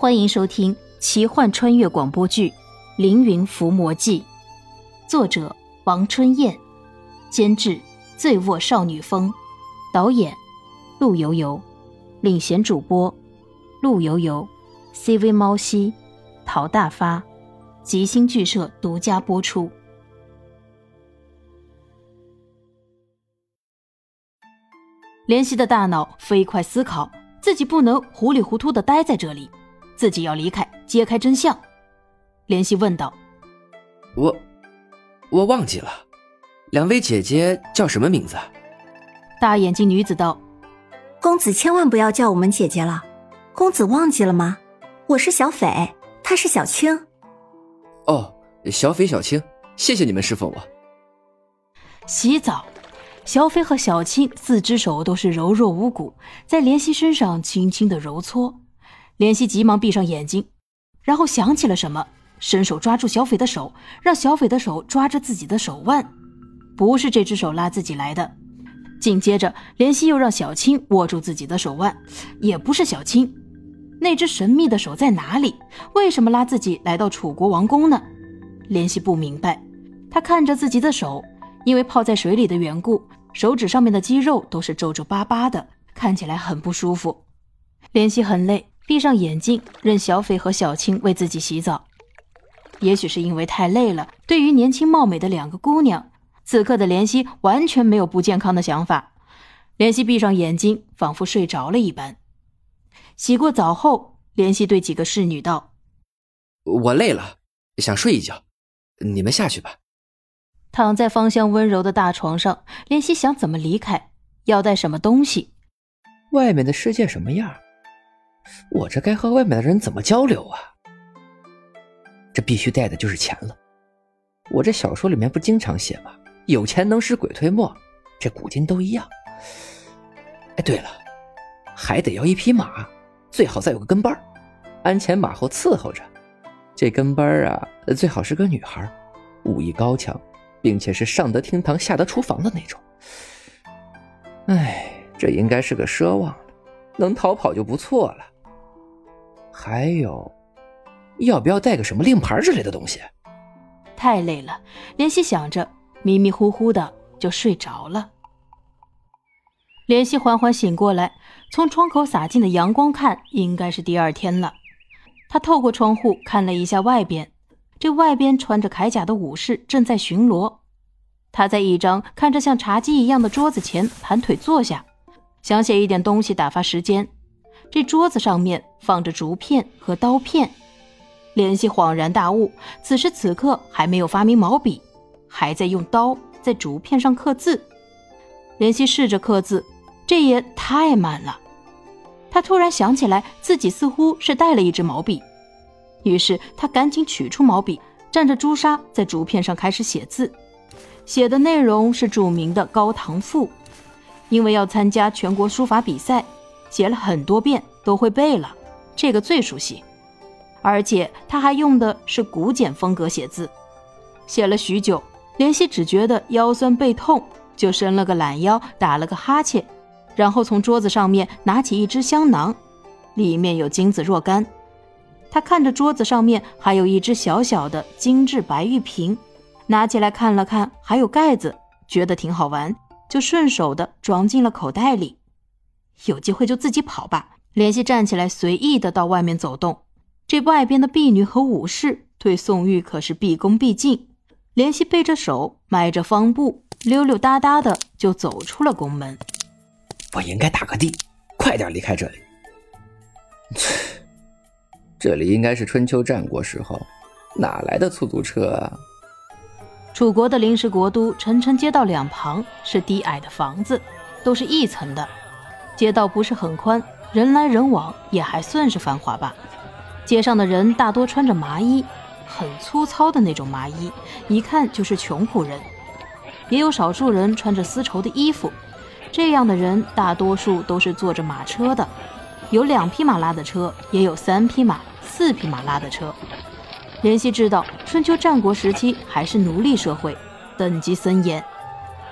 欢迎收听奇幻穿越广播剧《凌云伏魔记》，作者王春燕，监制醉卧少女风，导演陆游游，领衔主播陆游游，CV 猫西，陶大发，吉星剧社独家播出。怜惜的大脑飞快思考，自己不能糊里糊涂的待在这里。自己要离开，揭开真相。怜惜问道：“我，我忘记了，两位姐姐叫什么名字？”大眼睛女子道：“公子千万不要叫我们姐姐了，公子忘记了吗？我是小斐，她是小青。”哦，小斐、小青，谢谢你们侍奉我。洗澡，小斐和小青四只手都是柔弱无骨，在怜惜身上轻轻的揉搓。莲希急忙闭上眼睛，然后想起了什么，伸手抓住小斐的手，让小斐的手抓着自己的手腕。不是这只手拉自己来的。紧接着，莲希又让小青握住自己的手腕，也不是小青。那只神秘的手在哪里？为什么拉自己来到楚国王宫呢？莲希不明白。他看着自己的手，因为泡在水里的缘故，手指上面的肌肉都是皱皱巴巴的，看起来很不舒服。莲希很累。闭上眼睛，任小斐和小青为自己洗澡。也许是因为太累了，对于年轻貌美的两个姑娘，此刻的莲溪完全没有不健康的想法。莲溪闭上眼睛，仿佛睡着了一般。洗过澡后，莲溪对几个侍女道：“我累了，想睡一觉，你们下去吧。”躺在芳香温柔的大床上，莲溪想怎么离开，要带什么东西？外面的世界什么样？我这该和外面的人怎么交流啊？这必须带的就是钱了。我这小说里面不经常写吗？有钱能使鬼推磨，这古今都一样。哎，对了，还得要一匹马，最好再有个跟班鞍前马后伺候着。这跟班啊，最好是个女孩，武艺高强，并且是上得厅堂下得厨房的那种。哎，这应该是个奢望了，能逃跑就不错了。还有，要不要带个什么令牌之类的东西？太累了，莲希想着，迷迷糊糊的就睡着了。莲希缓缓醒过来，从窗口洒进的阳光看，应该是第二天了。他透过窗户看了一下外边，这外边穿着铠甲的武士正在巡逻。他在一张看着像茶几一样的桌子前盘腿坐下，想写一点东西打发时间。这桌子上面放着竹片和刀片，莲希恍然大悟，此时此刻还没有发明毛笔，还在用刀在竹片上刻字。莲希试着刻字，这也太慢了。他突然想起来，自己似乎是带了一支毛笔，于是他赶紧取出毛笔，蘸着朱砂在竹片上开始写字。写的内容是著名的《高唐赋》，因为要参加全国书法比赛。写了很多遍都会背了，这个最熟悉，而且他还用的是古简风格写字。写了许久，莲希只觉得腰酸背痛，就伸了个懒腰，打了个哈欠，然后从桌子上面拿起一只香囊，里面有金子若干。他看着桌子上面还有一只小小的精致白玉瓶，拿起来看了看，还有盖子，觉得挺好玩，就顺手的装进了口袋里。有机会就自己跑吧。莲希站起来，随意的到外面走动。这外边的婢女和武士对宋玉可是毕恭毕敬。莲希背着手，迈着方步，溜溜达达的就走出了宫门。我应该打个的，快点离开这里。切，这里应该是春秋战国时候，哪来的出租车啊？楚国的临时国都城城街道两旁是低矮的房子，都是一层的。街道不是很宽，人来人往也还算是繁华吧。街上的人大多穿着麻衣，很粗糙的那种麻衣，一看就是穷苦人。也有少数人穿着丝绸的衣服，这样的人大多数都是坐着马车的，有两匹马拉的车，也有三匹马、四匹马拉的车。怜惜知道春秋战国时期还是奴隶社会，等级森严，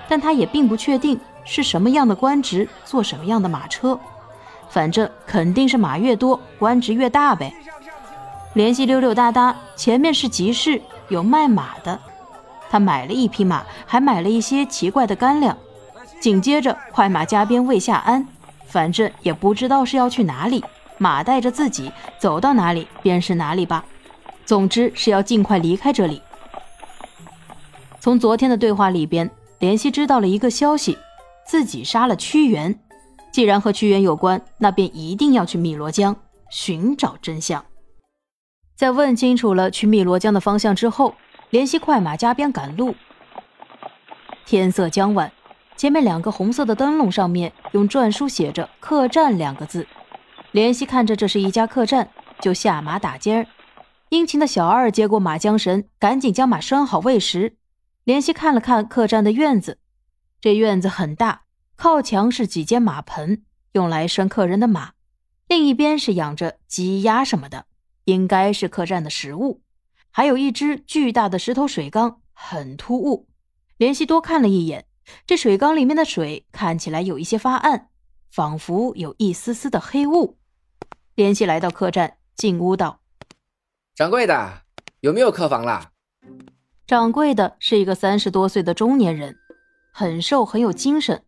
但他也并不确定。是什么样的官职，坐什么样的马车，反正肯定是马越多，官职越大呗。联系溜溜达达，前面是集市，有卖马的。他买了一匹马，还买了一些奇怪的干粮。紧接着，快马加鞭未下鞍，反正也不知道是要去哪里。马带着自己走到哪里便是哪里吧。总之是要尽快离开这里。从昨天的对话里边，莲希知道了一个消息：自己杀了屈原。既然和屈原有关，那便一定要去汨罗江寻找真相。在问清楚了去汨罗江的方向之后，莲希快马加鞭赶路。天色将晚，前面两个红色的灯笼上面用篆书写着“客栈”两个字。莲希看着这是一家客栈，就下马打尖儿。殷勤的小二接过马缰绳，赶紧将马拴好喂食。莲希看了看客栈的院子，这院子很大，靠墙是几间马棚，用来拴客人的马；另一边是养着鸡鸭什么的，应该是客栈的食物。还有一只巨大的石头水缸，很突兀。莲希多看了一眼，这水缸里面的水看起来有一些发暗，仿佛有一丝丝的黑雾。莲希来到客栈，进屋道：“掌柜的，有没有客房啦？”掌柜的是一个三十多岁的中年人，很瘦，很有精神。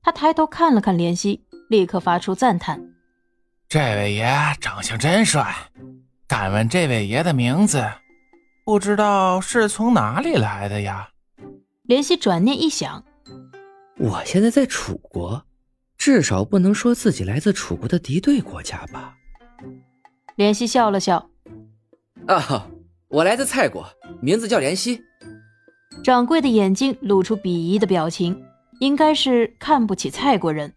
他抬头看了看怜惜，立刻发出赞叹：“这位爷长相真帅。敢问这位爷的名字？不知道是从哪里来的呀？”怜惜转念一想：“我现在在楚国，至少不能说自己来自楚国的敌对国家吧？”怜惜笑了笑：“啊。”我来自蔡国，名字叫莲希。掌柜的眼睛露出鄙夷的表情，应该是看不起蔡国人。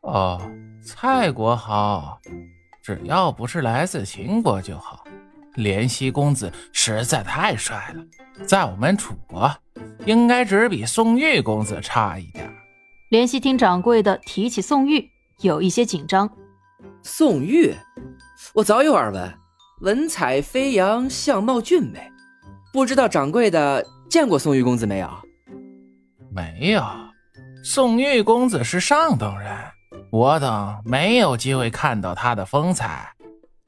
哦，蔡国好，只要不是来自秦国就好。怜惜公子实在太帅了，在我们楚国，应该只比宋玉公子差一点。怜惜听掌柜的提起宋玉，有一些紧张。宋玉，我早有耳闻。文采飞扬，相貌俊美，不知道掌柜的见过宋玉公子没有？没有，宋玉公子是上等人，我等没有机会看到他的风采。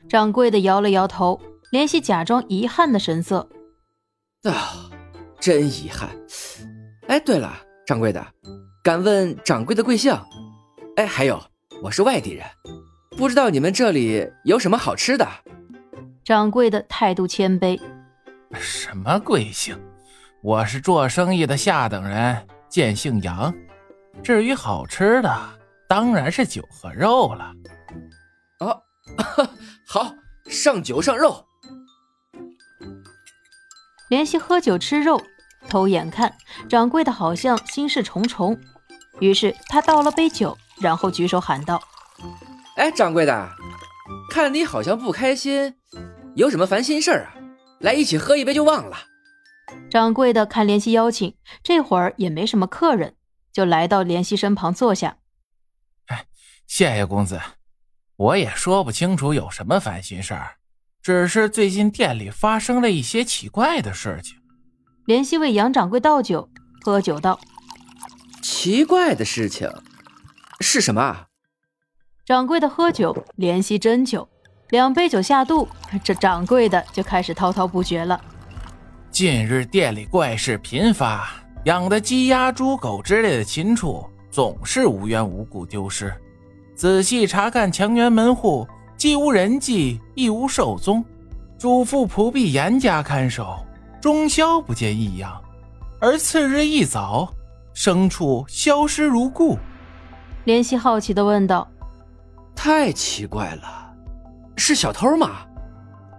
掌柜的摇了摇头，联系假装遗憾的神色。啊，真遗憾。哎，对了，掌柜的，敢问掌柜的贵姓？哎，还有，我是外地人，不知道你们这里有什么好吃的。掌柜的态度谦卑。什么贵姓？我是做生意的下等人，见姓杨。至于好吃的，当然是酒和肉了。哦，好，上酒上肉。联系喝酒吃肉，偷眼看掌柜的好像心事重重，于是他倒了杯酒，然后举手喊道：“哎，掌柜的，看你好像不开心。”有什么烦心事儿啊？来一起喝一杯就忘了。掌柜的看怜惜邀请，这会儿也没什么客人，就来到怜惜身旁坐下。哎，谢谢公子，我也说不清楚有什么烦心事儿，只是最近店里发生了一些奇怪的事情。怜惜为杨掌柜倒酒，喝酒道：“奇怪的事情是什么？”掌柜的喝酒，怜惜斟酒。两杯酒下肚，这掌柜的就开始滔滔不绝了。近日店里怪事频发，养的鸡鸭猪狗之类的禽畜总是无缘无故丢失。仔细查看墙垣门户，既无人迹，亦无兽踪。主妇仆婢严加看守，终宵不见异样。而次日一早，牲畜消失如故。莲希好奇地问道：“太奇怪了。”是小偷吗？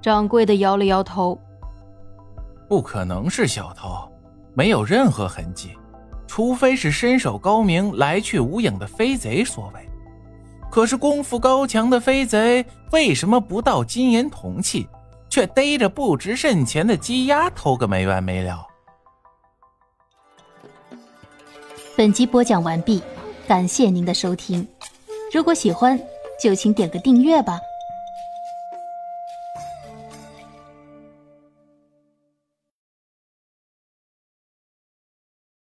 掌柜的摇了摇头，不可能是小偷，没有任何痕迹，除非是身手高明、来去无影的飞贼所为。可是功夫高强的飞贼为什么不盗金银铜器，却逮着不值甚钱的鸡鸭偷个没完没了？本集播讲完毕，感谢您的收听。如果喜欢，就请点个订阅吧。